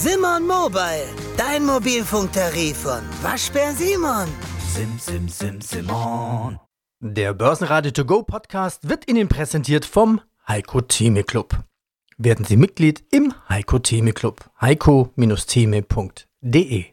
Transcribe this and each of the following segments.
Simon Mobile, dein Mobilfunktarif von Waschbär Simon. Sim, sim, sim, Simon. Der Börsenradio To Go Podcast wird Ihnen präsentiert vom Heiko Theme Club. Werden Sie Mitglied im Heiko Theme Club. heiko-theme.de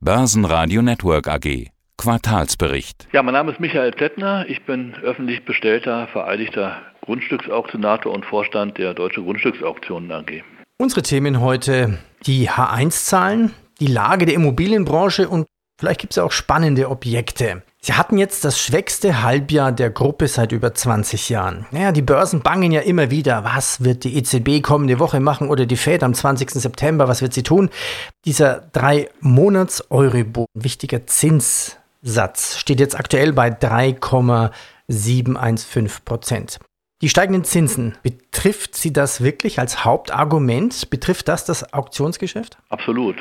Börsenradio Network AG. Quartalsbericht. Ja, mein Name ist Michael Plättner. Ich bin öffentlich bestellter, vereidigter Grundstücksauktionator und Vorstand der Deutsche Grundstücksauktionen AG. Unsere Themen heute die H1-Zahlen, die Lage der Immobilienbranche und vielleicht gibt es auch spannende Objekte. Sie hatten jetzt das schwächste Halbjahr der Gruppe seit über 20 Jahren. Naja, die Börsen bangen ja immer wieder. Was wird die EZB kommende Woche machen oder die Fed am 20. September? Was wird sie tun? Dieser drei Monats Euribor, wichtiger Zinssatz, steht jetzt aktuell bei 3,715 Prozent. Die steigenden Zinsen, betrifft Sie das wirklich als Hauptargument? Betrifft das das Auktionsgeschäft? Absolut.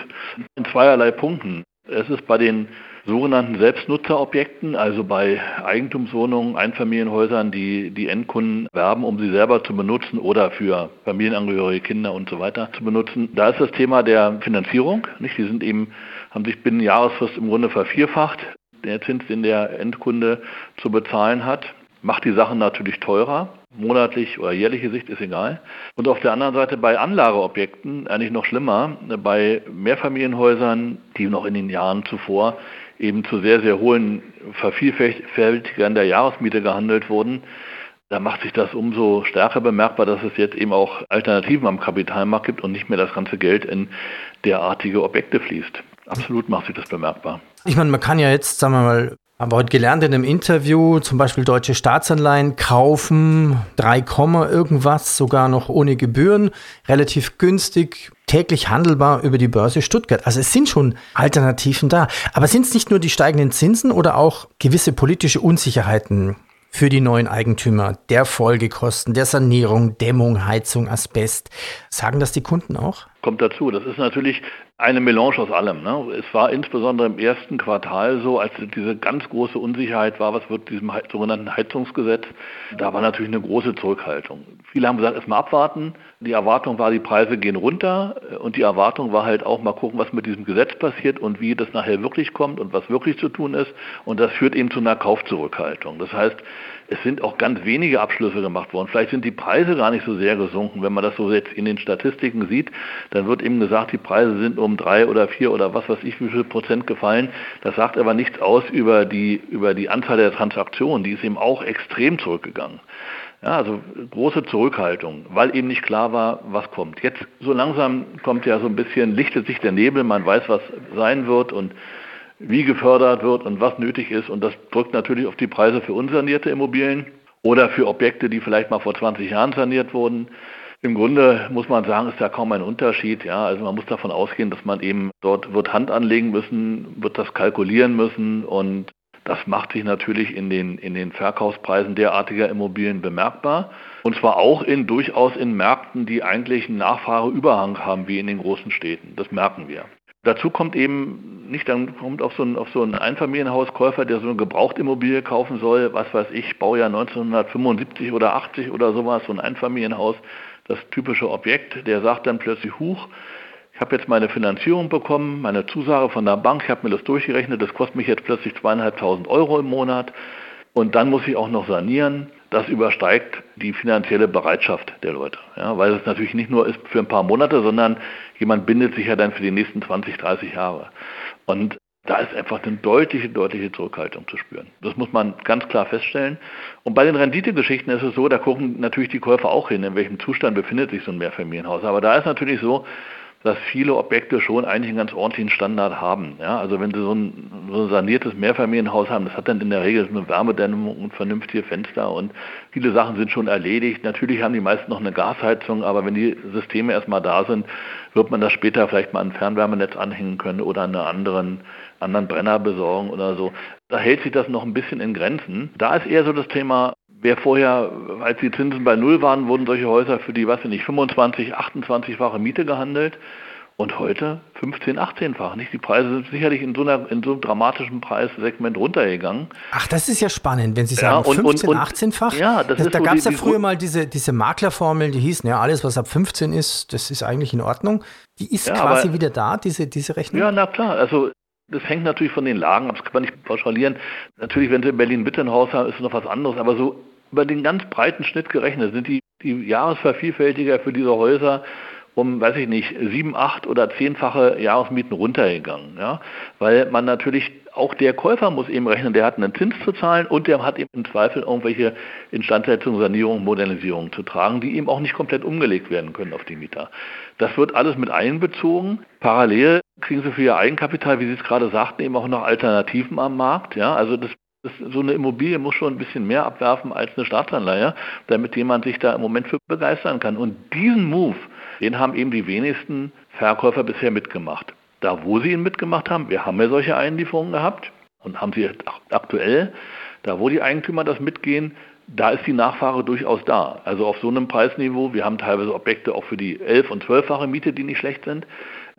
In zweierlei Punkten. Es ist bei den sogenannten Selbstnutzerobjekten, also bei Eigentumswohnungen, Einfamilienhäusern, die die Endkunden werben, um sie selber zu benutzen oder für Familienangehörige, Kinder und so weiter zu benutzen. Da ist das Thema der Finanzierung. Nicht? Die sind eben, haben sich binnen Jahresfrist im Grunde vervierfacht. Der Zins, den der Endkunde zu bezahlen hat, macht die Sachen natürlich teurer monatlich oder jährliche Sicht ist egal. Und auf der anderen Seite bei Anlageobjekten eigentlich noch schlimmer, bei Mehrfamilienhäusern, die noch in den Jahren zuvor eben zu sehr, sehr hohen Vervielfältigern der Jahresmiete gehandelt wurden, da macht sich das umso stärker bemerkbar, dass es jetzt eben auch Alternativen am Kapitalmarkt gibt und nicht mehr das ganze Geld in derartige Objekte fließt. Absolut macht sich das bemerkbar. Ich meine, man kann ja jetzt, sagen wir mal, haben wir heute gelernt in einem Interview, zum Beispiel deutsche Staatsanleihen kaufen, 3, irgendwas, sogar noch ohne Gebühren, relativ günstig, täglich handelbar über die Börse Stuttgart. Also es sind schon Alternativen da. Aber sind es nicht nur die steigenden Zinsen oder auch gewisse politische Unsicherheiten für die neuen Eigentümer, der Folgekosten, der Sanierung, Dämmung, Heizung, Asbest? Sagen das die Kunden auch? Kommt dazu. Das ist natürlich eine Melange aus allem. Ne? Es war insbesondere im ersten Quartal so, als diese ganz große Unsicherheit war, was wird diesem sogenannten Heizungsgesetz, da war natürlich eine große Zurückhaltung. Viele haben gesagt, erstmal abwarten. Die Erwartung war, die Preise gehen runter und die Erwartung war halt auch mal gucken, was mit diesem Gesetz passiert und wie das nachher wirklich kommt und was wirklich zu tun ist. Und das führt eben zu einer Kaufzurückhaltung. Das heißt, es sind auch ganz wenige Abschlüsse gemacht worden. Vielleicht sind die Preise gar nicht so sehr gesunken. Wenn man das so jetzt in den Statistiken sieht, dann wird eben gesagt, die Preise sind um drei oder vier oder was weiß ich wie viel Prozent gefallen. Das sagt aber nichts aus über die, über die Anzahl der Transaktionen. Die ist eben auch extrem zurückgegangen. Ja, also große Zurückhaltung, weil eben nicht klar war, was kommt. Jetzt so langsam kommt ja so ein bisschen, lichtet sich der Nebel, man weiß, was sein wird und wie gefördert wird und was nötig ist. Und das drückt natürlich auf die Preise für unsanierte Immobilien oder für Objekte, die vielleicht mal vor 20 Jahren saniert wurden. Im Grunde muss man sagen, ist da kaum ein Unterschied. Ja, also man muss davon ausgehen, dass man eben dort wird Hand anlegen müssen, wird das kalkulieren müssen und das macht sich natürlich in den, in den Verkaufspreisen derartiger Immobilien bemerkbar. Und zwar auch in durchaus in Märkten, die eigentlich einen Nachfrageüberhang haben, wie in den großen Städten. Das merken wir. Dazu kommt eben nicht, dann kommt auf so, ein, auf so einen Einfamilienhauskäufer, der so eine Gebrauchtimmobilie kaufen soll, was weiß ich, Baujahr 1975 oder 80 oder sowas, so ein Einfamilienhaus, das typische Objekt, der sagt dann plötzlich, huch, ich habe jetzt meine Finanzierung bekommen, meine Zusage von der Bank, ich habe mir das durchgerechnet, das kostet mich jetzt plötzlich zweieinhalbtausend Euro im Monat und dann muss ich auch noch sanieren das übersteigt die finanzielle Bereitschaft der Leute. Ja, weil es natürlich nicht nur ist für ein paar Monate, sondern jemand bindet sich ja dann für die nächsten 20, 30 Jahre. Und da ist einfach eine deutliche, deutliche Zurückhaltung zu spüren. Das muss man ganz klar feststellen. Und bei den Renditegeschichten ist es so, da gucken natürlich die Käufer auch hin, in welchem Zustand befindet sich so ein Mehrfamilienhaus. Aber da ist natürlich so, dass viele Objekte schon eigentlich einen ganz ordentlichen Standard haben. Ja, also wenn Sie so ein, so ein saniertes Mehrfamilienhaus haben, das hat dann in der Regel eine Wärmedämmung und vernünftige Fenster und viele Sachen sind schon erledigt. Natürlich haben die meisten noch eine Gasheizung, aber wenn die Systeme erstmal da sind, wird man das später vielleicht mal an ein Fernwärmenetz anhängen können oder einen anderen, anderen Brenner besorgen oder so. Da hält sich das noch ein bisschen in Grenzen. Da ist eher so das Thema Wer vorher, als die Zinsen bei Null waren, wurden solche Häuser für die, was weiß nicht, 25, 28-fache Miete gehandelt. Und heute 15, 18-fach. Nicht? Die Preise sind sicherlich in so, einer, in so einem dramatischen Preissegment runtergegangen. Ach, das ist ja spannend, wenn Sie sagen ja, und, 15, 18-fach. Ja, das, das ist Da so gab es ja früher mal diese, diese Maklerformeln, die hießen, ja, alles, was ab 15 ist, das ist eigentlich in Ordnung. Die ist ja, quasi aber, wieder da, diese, diese Rechnung? Ja, na klar. Also das hängt natürlich von den Lagen ab, das kann man nicht pauschalieren. Natürlich, wenn Sie in Berlin-Mitte ein Haus haben, ist es noch was anderes, aber so über den ganz breiten Schnitt gerechnet sind die, die Jahresvervielfältiger für diese Häuser um, weiß ich nicht, sieben, acht oder zehnfache Jahresmieten runtergegangen. Ja? Weil man natürlich, auch der Käufer muss eben rechnen, der hat einen Zins zu zahlen und der hat eben im Zweifel irgendwelche Instandsetzungen, Sanierungen, Modernisierungen zu tragen, die eben auch nicht komplett umgelegt werden können auf die Mieter. Das wird alles mit einbezogen. Parallel kriegen sie für ihr Eigenkapital, wie Sie es gerade sagten, eben auch noch Alternativen am Markt. Ja? Also das, so eine Immobilie muss schon ein bisschen mehr abwerfen als eine Staatsanleihe, damit jemand sich da im Moment für begeistern kann. Und diesen Move, den haben eben die wenigsten Verkäufer bisher mitgemacht. Da, wo sie ihn mitgemacht haben, wir haben ja solche Einlieferungen gehabt und haben sie aktuell, da, wo die Eigentümer das mitgehen, da ist die Nachfrage durchaus da. Also auf so einem Preisniveau, wir haben teilweise Objekte auch für die 11- und 12-fache Miete, die nicht schlecht sind.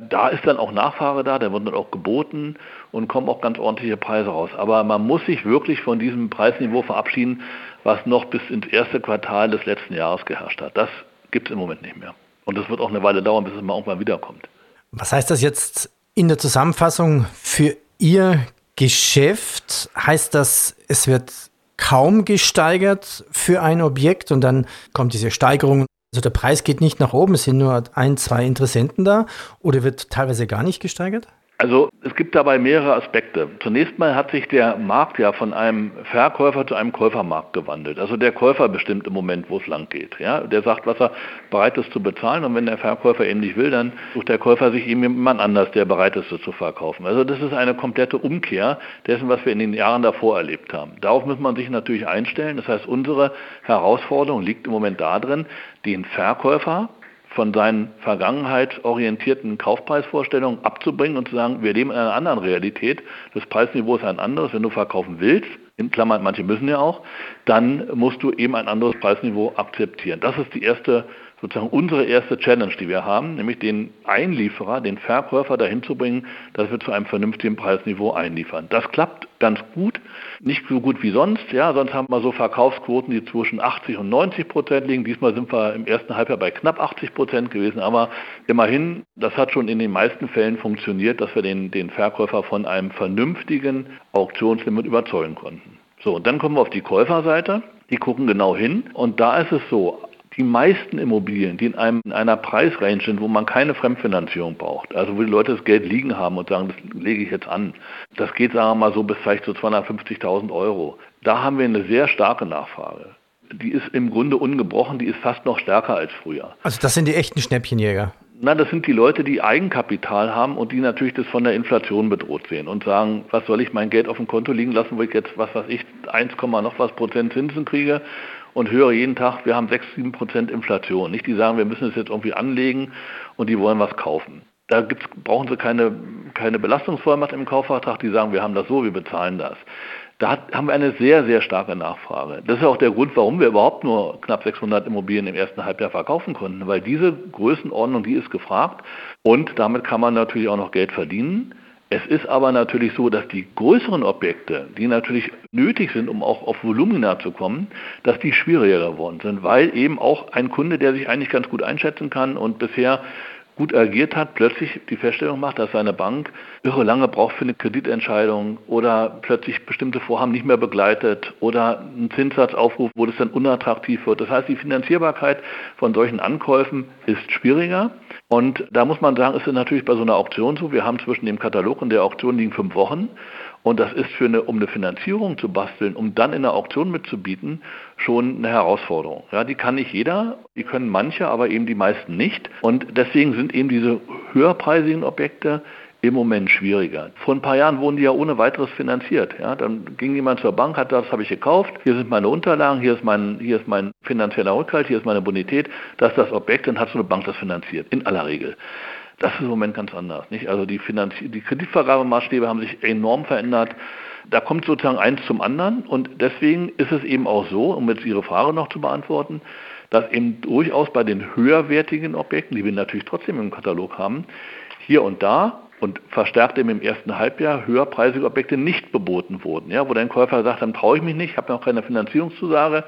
Da ist dann auch Nachfrage da, da wird dann auch geboten und kommen auch ganz ordentliche Preise raus. Aber man muss sich wirklich von diesem Preisniveau verabschieden, was noch bis ins erste Quartal des letzten Jahres geherrscht hat. Das gibt es im Moment nicht mehr. Und das wird auch eine Weile dauern, bis es mal irgendwann wiederkommt. Was heißt das jetzt in der Zusammenfassung für Ihr Geschäft? Heißt das, es wird kaum gesteigert für ein Objekt und dann kommt diese Steigerung. Also der Preis geht nicht nach oben, es sind nur ein, zwei Interessenten da oder wird teilweise gar nicht gesteigert? Also es gibt dabei mehrere Aspekte. Zunächst mal hat sich der Markt ja von einem Verkäufer zu einem Käufermarkt gewandelt. Also der Käufer bestimmt im Moment, wo es lang geht. Ja, der sagt, was er bereit ist zu bezahlen und wenn der Verkäufer eben nicht will, dann sucht der Käufer sich eben jemand anders, der bereit ist, zu verkaufen. Also das ist eine komplette Umkehr dessen, was wir in den Jahren davor erlebt haben. Darauf muss man sich natürlich einstellen. Das heißt, unsere Herausforderung liegt im Moment darin, den Verkäufer von seinen vergangenheitsorientierten Kaufpreisvorstellungen abzubringen und zu sagen, wir leben in einer anderen Realität. Das Preisniveau ist ein anderes. Wenn du verkaufen willst, in Klammern, manche müssen ja auch, dann musst du eben ein anderes Preisniveau akzeptieren. Das ist die erste sozusagen unsere erste Challenge, die wir haben, nämlich den Einlieferer, den Verkäufer dahin zu bringen, dass wir zu einem vernünftigen Preisniveau einliefern. Das klappt ganz gut, nicht so gut wie sonst. Ja, sonst haben wir so Verkaufsquoten, die zwischen 80 und 90 Prozent liegen. Diesmal sind wir im ersten Halbjahr bei knapp 80 Prozent gewesen, aber immerhin, das hat schon in den meisten Fällen funktioniert, dass wir den, den Verkäufer von einem vernünftigen Auktionslimit überzeugen konnten. So, und dann kommen wir auf die Käuferseite. Die gucken genau hin und da ist es so, die meisten Immobilien, die in, einem, in einer Preisrange sind, wo man keine Fremdfinanzierung braucht, also wo die Leute das Geld liegen haben und sagen, das lege ich jetzt an, das geht, sagen wir mal so, bis vielleicht zu 250.000 Euro. Da haben wir eine sehr starke Nachfrage. Die ist im Grunde ungebrochen, die ist fast noch stärker als früher. Also das sind die echten Schnäppchenjäger. Na, das sind die Leute, die Eigenkapital haben und die natürlich das von der Inflation bedroht sehen und sagen, was soll ich mein Geld auf dem Konto liegen lassen, wo ich jetzt, was weiß ich, 1, noch was Prozent Zinsen kriege und höre jeden Tag, wir haben 6, 7 Prozent Inflation. Nicht die sagen, wir müssen es jetzt irgendwie anlegen und die wollen was kaufen. Da brauchen sie keine, keine Belastungsvollmacht im Kaufvertrag, die sagen, wir haben das so, wir bezahlen das. Da hat, haben wir eine sehr, sehr starke Nachfrage. Das ist auch der Grund, warum wir überhaupt nur knapp 600 Immobilien im ersten Halbjahr verkaufen konnten, weil diese Größenordnung, die ist gefragt und damit kann man natürlich auch noch Geld verdienen. Es ist aber natürlich so, dass die größeren Objekte, die natürlich nötig sind, um auch auf Volumina zu kommen, dass die schwieriger geworden sind, weil eben auch ein Kunde, der sich eigentlich ganz gut einschätzen kann und bisher gut agiert hat, plötzlich die Feststellung macht, dass seine Bank irre lange braucht für eine Kreditentscheidung oder plötzlich bestimmte Vorhaben nicht mehr begleitet oder einen Zinssatz aufruft, wo das dann unattraktiv wird. Das heißt, die Finanzierbarkeit von solchen Ankäufen ist schwieriger. Und da muss man sagen, ist es natürlich bei so einer Auktion so, wir haben zwischen dem Katalog und der Auktion liegen fünf Wochen. Und das ist für eine, um eine Finanzierung zu basteln, um dann in der Auktion mitzubieten, schon eine Herausforderung. Ja, die kann nicht jeder, die können manche, aber eben die meisten nicht. Und deswegen sind eben diese höherpreisigen Objekte im Moment schwieriger. Vor ein paar Jahren wurden die ja ohne weiteres finanziert. Ja, dann ging jemand zur Bank, hat das habe ich gekauft, hier sind meine Unterlagen, hier ist mein, hier ist mein finanzieller Rückhalt, hier ist meine Bonität, das ist das Objekt, dann hat so eine Bank das finanziert, in aller Regel. Das ist im Moment ganz anders. Nicht? Also die, Finanzi die Kreditvergabemaßstäbe haben sich enorm verändert. Da kommt sozusagen eins zum anderen und deswegen ist es eben auch so, um jetzt Ihre Frage noch zu beantworten, dass eben durchaus bei den höherwertigen Objekten, die wir natürlich trotzdem im Katalog haben, hier und da und verstärkt eben im ersten Halbjahr höherpreisige Objekte nicht beboten wurden. Ja, wo der Käufer sagt, dann traue ich mich nicht, habe noch keine Finanzierungszusage,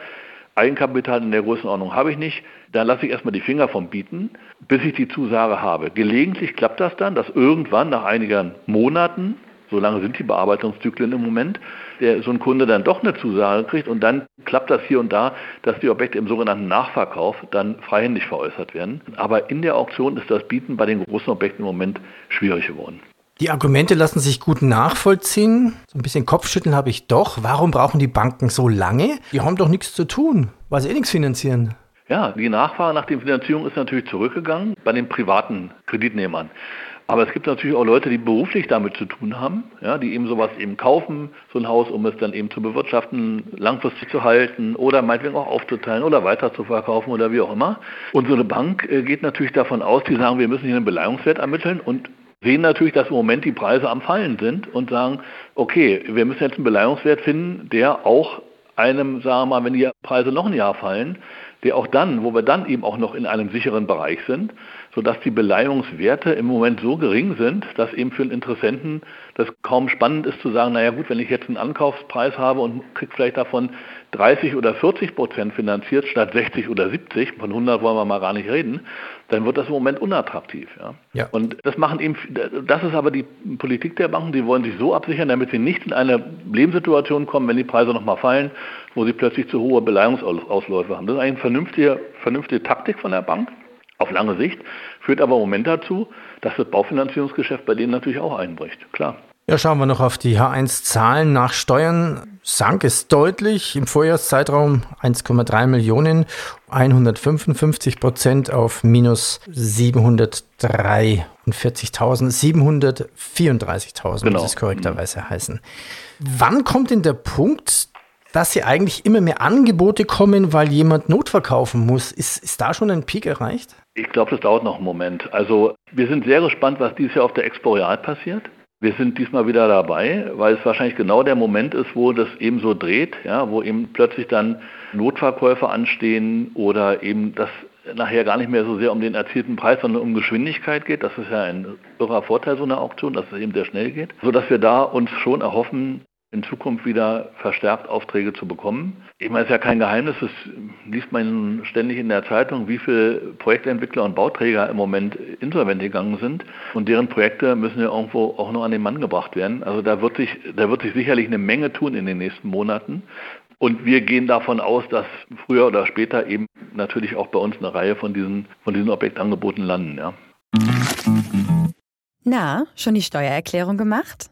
Eigenkapital in der Größenordnung habe ich nicht, dann lasse ich erstmal die Finger vom Bieten, bis ich die Zusage habe. Gelegentlich klappt das dann, dass irgendwann nach einigen Monaten so lange sind die Bearbeitungszyklen im Moment, der so ein Kunde dann doch eine Zusage kriegt und dann klappt das hier und da, dass die Objekte im sogenannten Nachverkauf dann freihändig veräußert werden. Aber in der Auktion ist das Bieten bei den großen Objekten im Moment schwierig geworden. Die Argumente lassen sich gut nachvollziehen. So ein bisschen Kopfschütteln habe ich doch. Warum brauchen die Banken so lange? Die haben doch nichts zu tun, weil sie eh nichts finanzieren. Ja, die Nachfrage nach der Finanzierung ist natürlich zurückgegangen bei den privaten Kreditnehmern. Aber es gibt natürlich auch Leute, die beruflich damit zu tun haben, ja, die eben sowas eben kaufen, so ein Haus, um es dann eben zu bewirtschaften, langfristig zu halten oder meinetwegen auch aufzuteilen oder weiter zu verkaufen oder wie auch immer. Und so eine Bank äh, geht natürlich davon aus, die sagen, wir müssen hier einen Beleihungswert ermitteln und sehen natürlich, dass im Moment die Preise am Fallen sind und sagen, okay, wir müssen jetzt einen Beleihungswert finden, der auch einem, sagen wir mal, wenn die Preise noch ein Jahr fallen, der auch dann, wo wir dann eben auch noch in einem sicheren Bereich sind, sodass die Beleihungswerte im Moment so gering sind, dass eben für einen Interessenten das kaum spannend ist zu sagen, naja gut, wenn ich jetzt einen Ankaufspreis habe und kriege vielleicht davon 30 oder 40 Prozent finanziert statt 60 oder 70, von 100 wollen wir mal gar nicht reden, dann wird das im Moment unattraktiv. Ja? ja. Und das machen eben, das ist aber die Politik der Banken, die wollen sich so absichern, damit sie nicht in eine Lebenssituation kommen, wenn die Preise nochmal fallen, wo sie plötzlich zu hohe Beleihungsausläufe haben. Das ist eigentlich eine vernünftige, vernünftige Taktik von der Bank auf lange Sicht, führt aber im Moment dazu, dass das Baufinanzierungsgeschäft bei denen natürlich auch einbricht. Klar. Ja, schauen wir noch auf die H1-Zahlen. Nach Steuern sank es deutlich im Vorjahreszeitraum 1,3 Millionen, 155 Prozent auf minus 743.000, 734.000 genau. muss es korrekterweise mhm. heißen. Wann kommt denn der Punkt, dass hier eigentlich immer mehr Angebote kommen, weil jemand Notverkaufen muss? Ist, ist da schon ein Peak erreicht? Ich glaube, das dauert noch einen Moment. Also wir sind sehr gespannt, was dieses Jahr auf der Exporeal passiert. Wir sind diesmal wieder dabei, weil es wahrscheinlich genau der Moment ist, wo das eben so dreht, ja, wo eben plötzlich dann Notverkäufe anstehen oder eben das nachher gar nicht mehr so sehr um den erzielten Preis, sondern um Geschwindigkeit geht. Das ist ja ein irrer Vorteil so einer Auktion, dass es eben sehr schnell geht, sodass wir da uns schon erhoffen, in Zukunft wieder verstärkt Aufträge zu bekommen. Ich meine, es ist ja kein Geheimnis, das liest man ständig in der Zeitung, wie viele Projektentwickler und Bauträger im Moment insolvent gegangen sind und deren Projekte müssen ja irgendwo auch noch an den Mann gebracht werden. Also da wird sich, da wird sich sicherlich eine Menge tun in den nächsten Monaten. Und wir gehen davon aus, dass früher oder später eben natürlich auch bei uns eine Reihe von diesen, von diesen Objektangeboten landen, ja. Na, schon die Steuererklärung gemacht?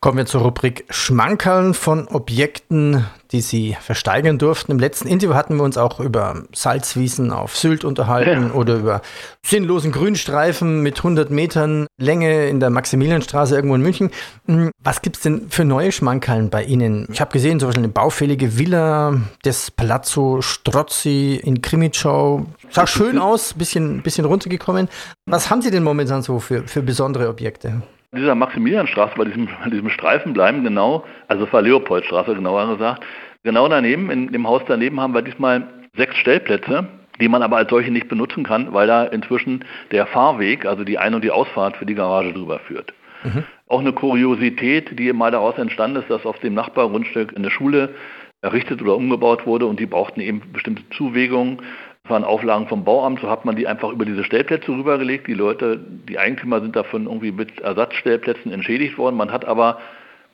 Kommen wir zur Rubrik Schmankerln von Objekten, die Sie versteigern durften. Im letzten Interview hatten wir uns auch über Salzwiesen auf Sylt unterhalten ja. oder über sinnlosen Grünstreifen mit 100 Metern Länge in der Maximilianstraße irgendwo in München. Hm, was gibt es denn für neue Schmankerln bei Ihnen? Ich habe gesehen, zum Beispiel eine baufällige Villa des Palazzo Strozzi in Krimitschau. Sah schön aus, bisschen, bisschen runtergekommen. Was haben Sie denn momentan so für, für besondere Objekte? Dieser Maximilianstraße, bei diesem, bei diesem Streifen bleiben, genau, also es war Leopoldstraße genauer gesagt, genau daneben, in dem Haus daneben haben wir diesmal sechs Stellplätze, die man aber als solche nicht benutzen kann, weil da inzwischen der Fahrweg, also die Ein- und die Ausfahrt für die Garage drüber führt. Mhm. Auch eine Kuriosität, die mal daraus entstanden ist, dass auf dem Nachbargrundstück eine Schule errichtet oder umgebaut wurde und die brauchten eben bestimmte Zuwägungen waren Auflagen vom Bauamt, so hat man die einfach über diese Stellplätze rübergelegt. Die Leute, die Eigentümer sind davon irgendwie mit Ersatzstellplätzen entschädigt worden. Man hat aber,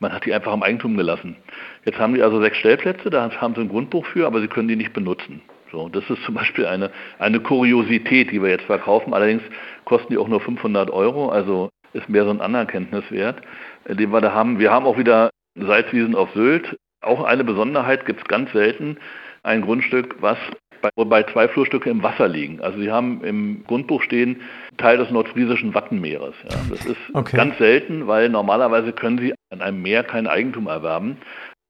man hat die einfach im Eigentum gelassen. Jetzt haben die also sechs Stellplätze, da haben sie ein Grundbuch für, aber sie können die nicht benutzen. So, das ist zum Beispiel eine, eine Kuriosität, die wir jetzt verkaufen. Allerdings kosten die auch nur 500 Euro, also ist mehr so ein Anerkenntniswert, äh, den wir da haben. Wir haben auch wieder Salzwiesen auf Sylt. Auch eine Besonderheit gibt es ganz selten. Ein Grundstück, was wobei zwei Flurstücke im Wasser liegen. Also sie haben im Grundbuch stehen Teil des nordfriesischen Wattenmeeres. Ja. Das ist okay. ganz selten, weil normalerweise können sie an einem Meer kein Eigentum erwerben.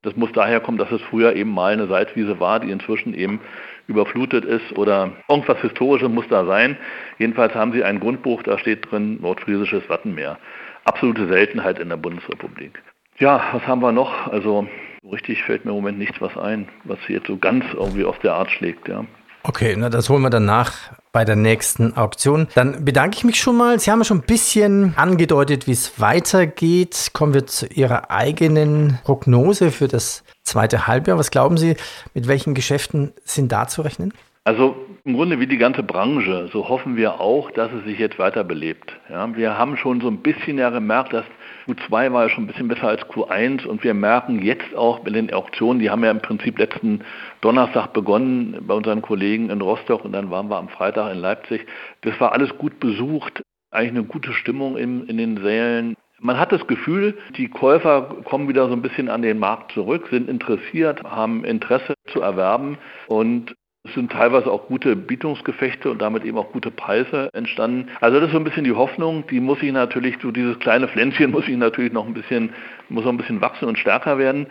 Das muss daher kommen, dass es früher eben mal eine Salzwiese war, die inzwischen eben überflutet ist oder irgendwas Historisches muss da sein. Jedenfalls haben sie ein Grundbuch, da steht drin nordfriesisches Wattenmeer. Absolute Seltenheit in der Bundesrepublik. Ja, was haben wir noch? Also so richtig fällt mir im Moment nichts was ein, was jetzt so ganz irgendwie aus der Art schlägt, ja. Okay, na, das holen wir dann nach bei der nächsten Auktion. Dann bedanke ich mich schon mal. Sie haben ja schon ein bisschen angedeutet, wie es weitergeht. Kommen wir zu Ihrer eigenen Prognose für das zweite Halbjahr. Was glauben Sie, mit welchen Geschäften sind da zu rechnen? Also im Grunde wie die ganze Branche, so hoffen wir auch, dass es sich jetzt weiter belebt. Ja, wir haben schon so ein bisschen ja gemerkt, dass Q2 war ja schon ein bisschen besser als Q1 und wir merken jetzt auch bei den Auktionen, die haben ja im Prinzip letzten Donnerstag begonnen bei unseren Kollegen in Rostock und dann waren wir am Freitag in Leipzig. Das war alles gut besucht, eigentlich eine gute Stimmung in, in den Sälen. Man hat das Gefühl, die Käufer kommen wieder so ein bisschen an den Markt zurück, sind interessiert, haben Interesse zu erwerben und es sind teilweise auch gute Bietungsgefechte und damit eben auch gute Preise entstanden. Also das ist so ein bisschen die Hoffnung, die muss ich natürlich, so dieses kleine Pflänzchen muss ich natürlich noch ein bisschen, muss noch ein bisschen wachsen und stärker werden.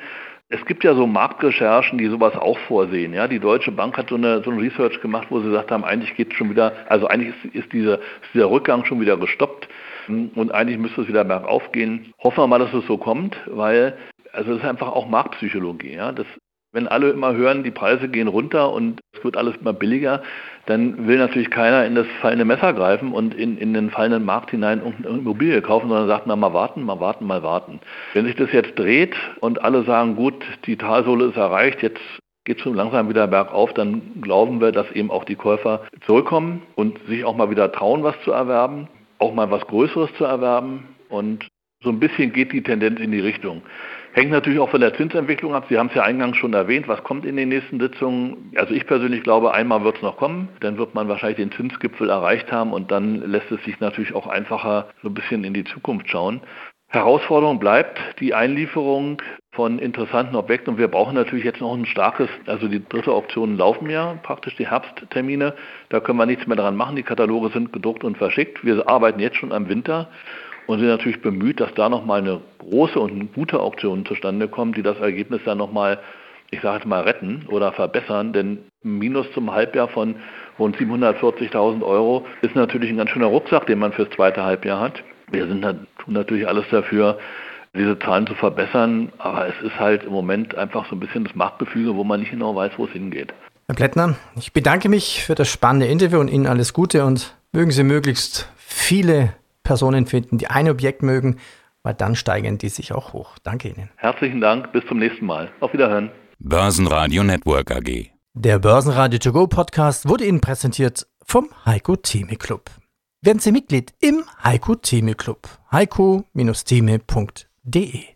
Es gibt ja so Marktrecherchen, die sowas auch vorsehen. Ja, die Deutsche Bank hat so eine, so ein Research gemacht, wo sie gesagt haben, eigentlich geht schon wieder, also eigentlich ist, ist, dieser, ist dieser Rückgang schon wieder gestoppt und eigentlich müsste es wieder bergauf gehen. Hoffen wir mal, dass es so kommt, weil also das ist einfach auch Marktpsychologie. Ja? Das wenn alle immer hören, die Preise gehen runter und es wird alles immer billiger, dann will natürlich keiner in das fallende Messer greifen und in, in den fallenden Markt hinein irgendeine Immobilie kaufen, sondern sagt, na mal warten, mal warten, mal warten. Wenn sich das jetzt dreht und alle sagen, gut, die Talsohle ist erreicht, jetzt geht es schon langsam wieder bergauf, dann glauben wir, dass eben auch die Käufer zurückkommen und sich auch mal wieder trauen, was zu erwerben, auch mal was Größeres zu erwerben und so ein bisschen geht die Tendenz in die Richtung. Hängt natürlich auch von der Zinsentwicklung ab. Sie haben es ja eingangs schon erwähnt. Was kommt in den nächsten Sitzungen? Also ich persönlich glaube, einmal wird es noch kommen. Dann wird man wahrscheinlich den Zinsgipfel erreicht haben und dann lässt es sich natürlich auch einfacher so ein bisschen in die Zukunft schauen. Herausforderung bleibt die Einlieferung von interessanten Objekten und wir brauchen natürlich jetzt noch ein starkes, also die dritte Auktion laufen ja praktisch die Herbsttermine, da können wir nichts mehr dran machen, die Kataloge sind gedruckt und verschickt, wir arbeiten jetzt schon am Winter und sind natürlich bemüht, dass da nochmal eine große und gute Auktion zustande kommt, die das Ergebnis dann nochmal, ich sage jetzt mal, retten oder verbessern. Denn ein Minus zum Halbjahr von rund 740.000 Euro ist natürlich ein ganz schöner Rucksack, den man fürs zweite Halbjahr hat. Wir sind, tun natürlich alles dafür, diese Zahlen zu verbessern, aber es ist halt im Moment einfach so ein bisschen das Machtgefüge, wo man nicht genau weiß, wo es hingeht. Herr Plättner, ich bedanke mich für das spannende Interview und Ihnen alles Gute und mögen Sie möglichst viele Personen finden, die ein Objekt mögen, weil dann steigern die sich auch hoch. Danke Ihnen. Herzlichen Dank, bis zum nächsten Mal. Auf Wiederhören. Börsenradio Network AG. Der Börsenradio To Go Podcast wurde Ihnen präsentiert vom Heiko Theme Club. Werden Sie Mitglied im Heiko Theme Club. heiko-theme.de